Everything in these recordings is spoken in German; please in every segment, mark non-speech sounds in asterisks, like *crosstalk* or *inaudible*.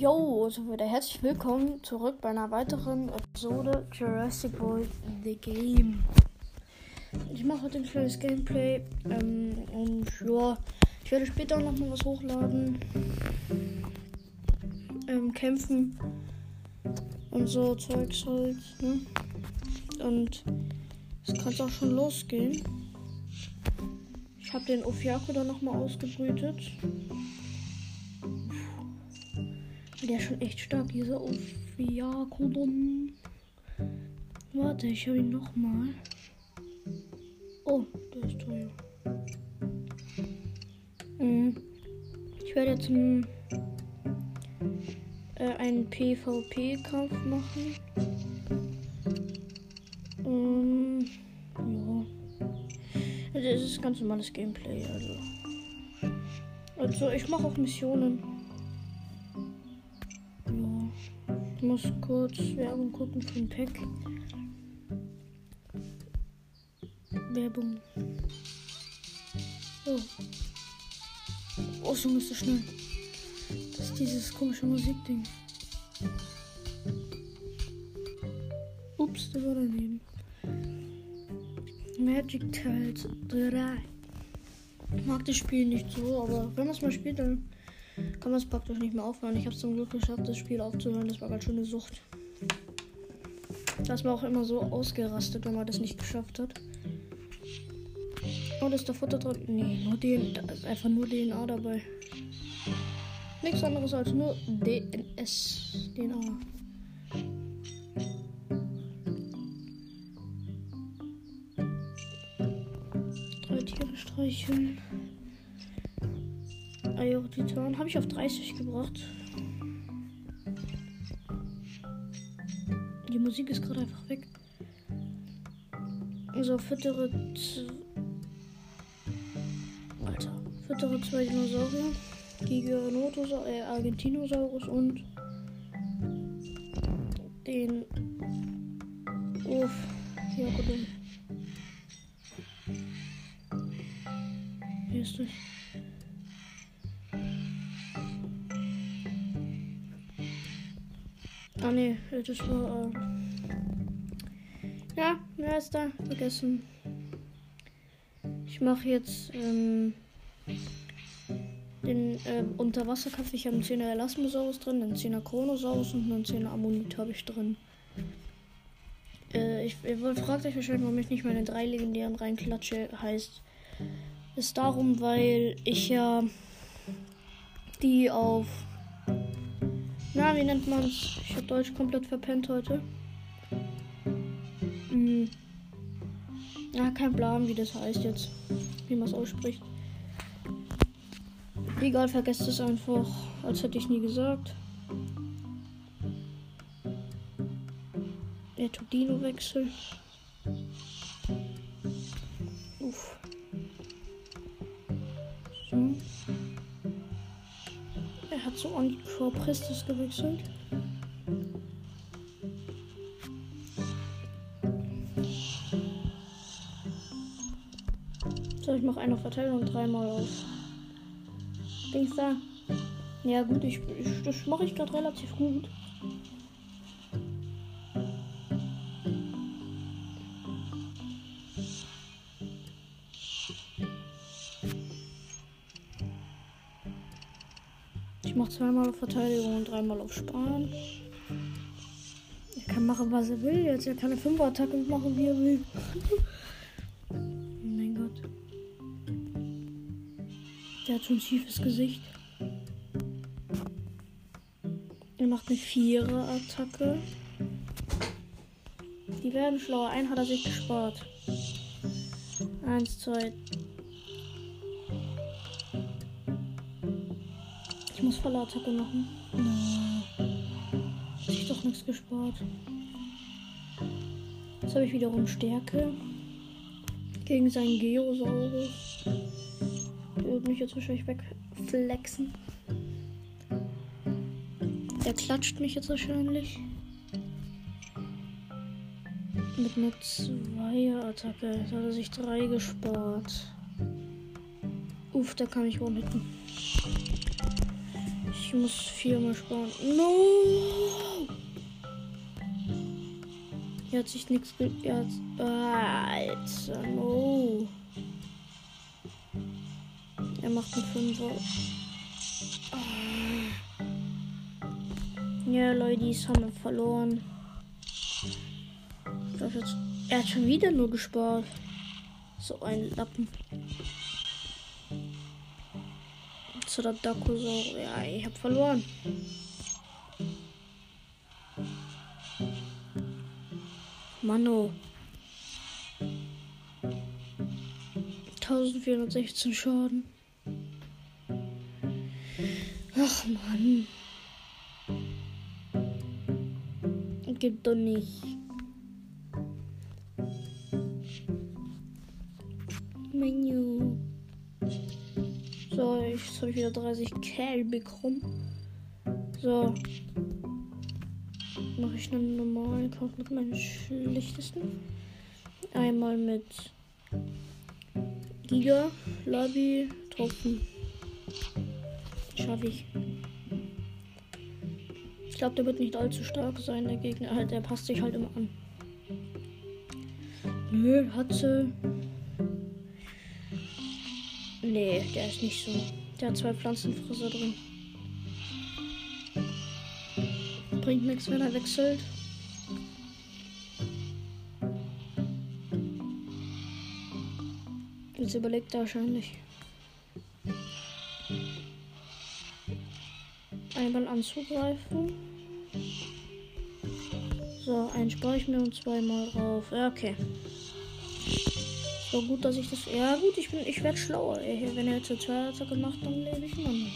Yo, also wieder herzlich willkommen zurück bei einer weiteren Episode Jurassic World The Game. Ich mache heute ein kleines Gameplay ähm, und ja, ich werde später noch mal was hochladen, ähm, kämpfen und so Zeugs halt. Ne? Und es kann auch schon losgehen. Ich habe den Ofiako dann noch mal ausgebrütet. Der ist schon echt stark, dieser Ophiakodon. Warte, ich habe ihn noch mal. Oh, der ist teuer. Mhm. Ich werde jetzt einen, äh, einen PvP-Kampf machen. Ähm, ja. Das ist ganz normales Gameplay, also. Also, ich mache auch Missionen. Ich muss kurz Werbung gucken für ein Pack. Werbung. Oh. Oh, so müsste schnell. Das ist dieses komische Musikding. Ups, der war daneben. Magic Tiles 3. Ich mag das Spiel nicht so, aber wenn man es mal spielt, dann kann man es praktisch nicht mehr aufhören. Ich habe es zum Glück geschafft, das Spiel aufzuhören. Das war ganz schön eine Sucht. Da ist man auch immer so ausgerastet, wenn man das nicht geschafft hat. Oh, ist da Futter drin? Nee, nur den, da ist einfach nur DNA dabei. Nichts anderes als nur DNS. DNA. Drei Tiere streicheln. Titan habe ich auf 30 gebracht. Die Musik ist gerade einfach weg. So, füttere. Alter. Füttere zwei Dinosaurier. Giganotosaurus, äh, Argentinosaurus und den Uf. Ja, gut. Hier ist es. Ah ne, das war. Äh ja, wer ist da? Vergessen. Ich mache jetzt ähm, den äh, Unterwasserkampf. Ich habe einen 10er Elasmosaurus drin, einen 10er Chronosaurus und einen 10er Ammonit habe ich drin. Äh, ich, ihr fragt euch wahrscheinlich, warum ich nicht meine drei legendären reinklatsche. Heißt ist darum, weil ich ja die auf na, wie nennt man's? Ich habe Deutsch komplett verpennt heute. Hm. Ja, kein Plan, wie das heißt jetzt. Wie man es ausspricht. Egal, vergesst es einfach, als hätte ich nie gesagt. Der tut an Crow Prestis gewechselt. So, ich mache eine Verteilung dreimal auf. Dings da. Ja gut, ich, ich das mache ich gerade relativ gut. Ich mache zweimal auf Verteidigung und dreimal auf Sparen. Er kann machen, was er will. Jetzt er kann eine 5 Attacke machen, wie er will. oh *laughs* mein Gott. Der hat schon ein schiefes Gesicht. Er macht eine 4er Attacke. Die werden schlauer. Einen hat er sich gespart. Eins, zwei, Ich muss volle Attacke machen. No. Hat sich doch nichts gespart. Jetzt habe ich wiederum Stärke. Gegen seinen Geosaurus. Der wird mich jetzt wahrscheinlich wegflexen. Der klatscht mich jetzt wahrscheinlich. Mit einer Zweier-Attacke. Jetzt hat er sich drei gespart. Uff, da kann ich wohl hitten. Ich muss viermal sparen. No! Hier hat sich nichts ge... Alter, no. Er macht einen Fünfer. Ah. Ja, Leute, haben wir verloren. Er hat schon wieder nur gespart. So ein Lappen. Zu. Ja, ich hab verloren. Mano. 1416 Schaden. Ach Mann. Gibt doch nicht. Menü. So, ich habe wieder 30 Kell bekommen. So. Mache ich einen normalen Kauf mit meinen schlechtesten. Einmal mit Giga, Lobby, Truppen. Schaffe ich. Ich glaube, der wird nicht allzu stark sein, der Gegner. Halt, der passt sich halt immer an. Nö, hat sie. Nee, der ist nicht so. Der hat zwei Pflanzenfresser drin. Bringt nichts, wenn er wechselt. Jetzt überlegt er wahrscheinlich. Einmal anzugreifen. So, einen spare ich mir und zweimal drauf. Okay. So gut, dass ich das. Ja gut, ich bin. Ich werde schlauer. Wenn er jetzt eine Zweierattacke macht, dann lebe ich immer noch.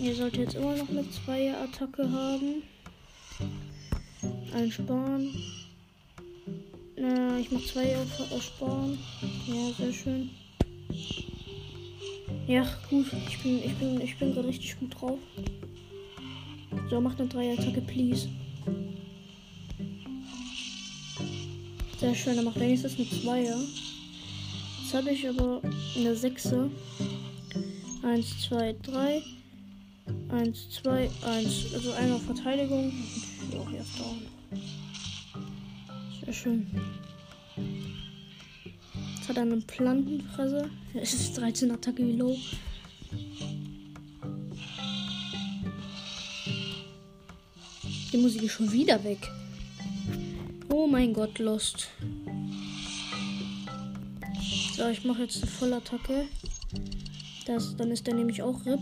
Ihr sollt jetzt immer noch eine Zweier-Attacke haben. Ein Sparen. Na, ich mach zwei auf. Ja, sehr schön. Ja, gut. Ich bin, ich bin, ich bin gerade richtig gut drauf. So, macht eine Dreier-Attacke, please. Sehr schön, er macht wenigstens eine Zweier. Jetzt habe ich aber eine Sechse. Eins, zwei, drei. Eins, zwei, eins. Also einmal Verteidigung. Und auch erst down. Sehr schön. Jetzt hat er eine Plantenfresse. *laughs* Es ist 13 Attacke wie low. Die Musik ist schon wieder weg. Mein Gott, Lost. So, ich mache jetzt eine Vollattacke. Das, dann ist der nämlich auch RIP.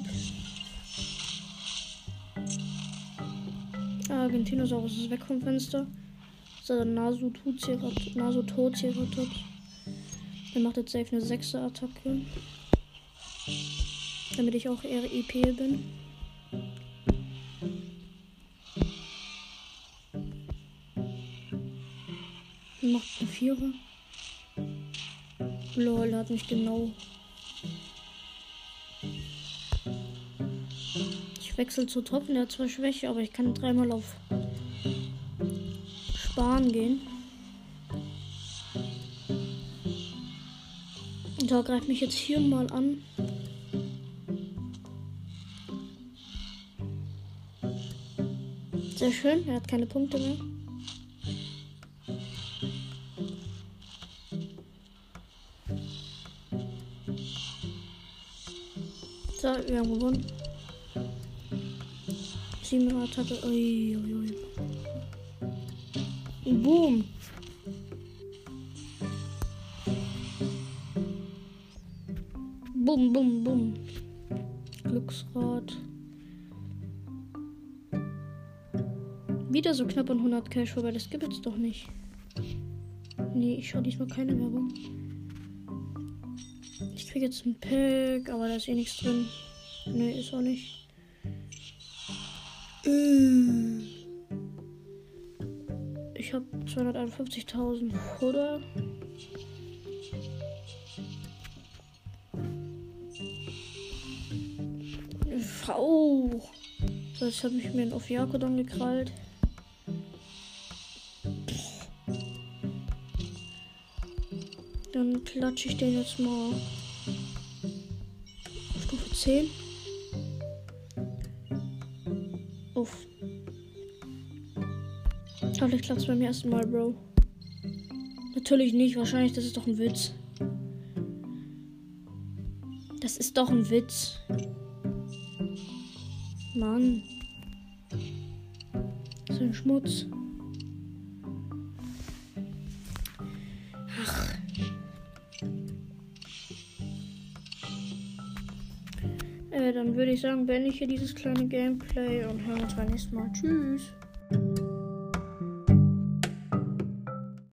Argentinosaurus ist weg vom Fenster. So, Nasu Nasutozeratot. Der macht jetzt safe eine 6 Attacke. Damit ich auch eher EP bin. Macht eine Vierer. Lol, hat mich genau. Ich wechsle zu Tropfen, der hat zwar Schwäche, aber ich kann dreimal auf Sparen gehen. Und da greift mich jetzt hier mal an. Sehr schön, er hat keine Punkte mehr. So, wir haben gewonnen. Siebener Attacke. Ui, ui, ui. Boom. Bum, bum, bum. Glücksrad. Wieder so knapp an 100 Cash vorbei. Das gibt es doch nicht. Nee, ich schaue diesmal keine Werbung. Ich kriege jetzt ein Pack, aber da ist eh nichts drin. Nee, ist auch nicht. Ich habe 251.000 oder? V. So, jetzt habe ich mir einen Ofiako dann gekrallt. Dann klatsche ich den jetzt mal 10. Uff. Hoffentlich klappt es beim ersten Mal, Bro. Natürlich nicht, wahrscheinlich, das ist doch ein Witz. Das ist doch ein Witz. Mann. So ein Schmutz. Ach. Dann würde ich sagen, beende ich hier dieses kleine Gameplay und hören uns beim nächsten Mal. Tschüss.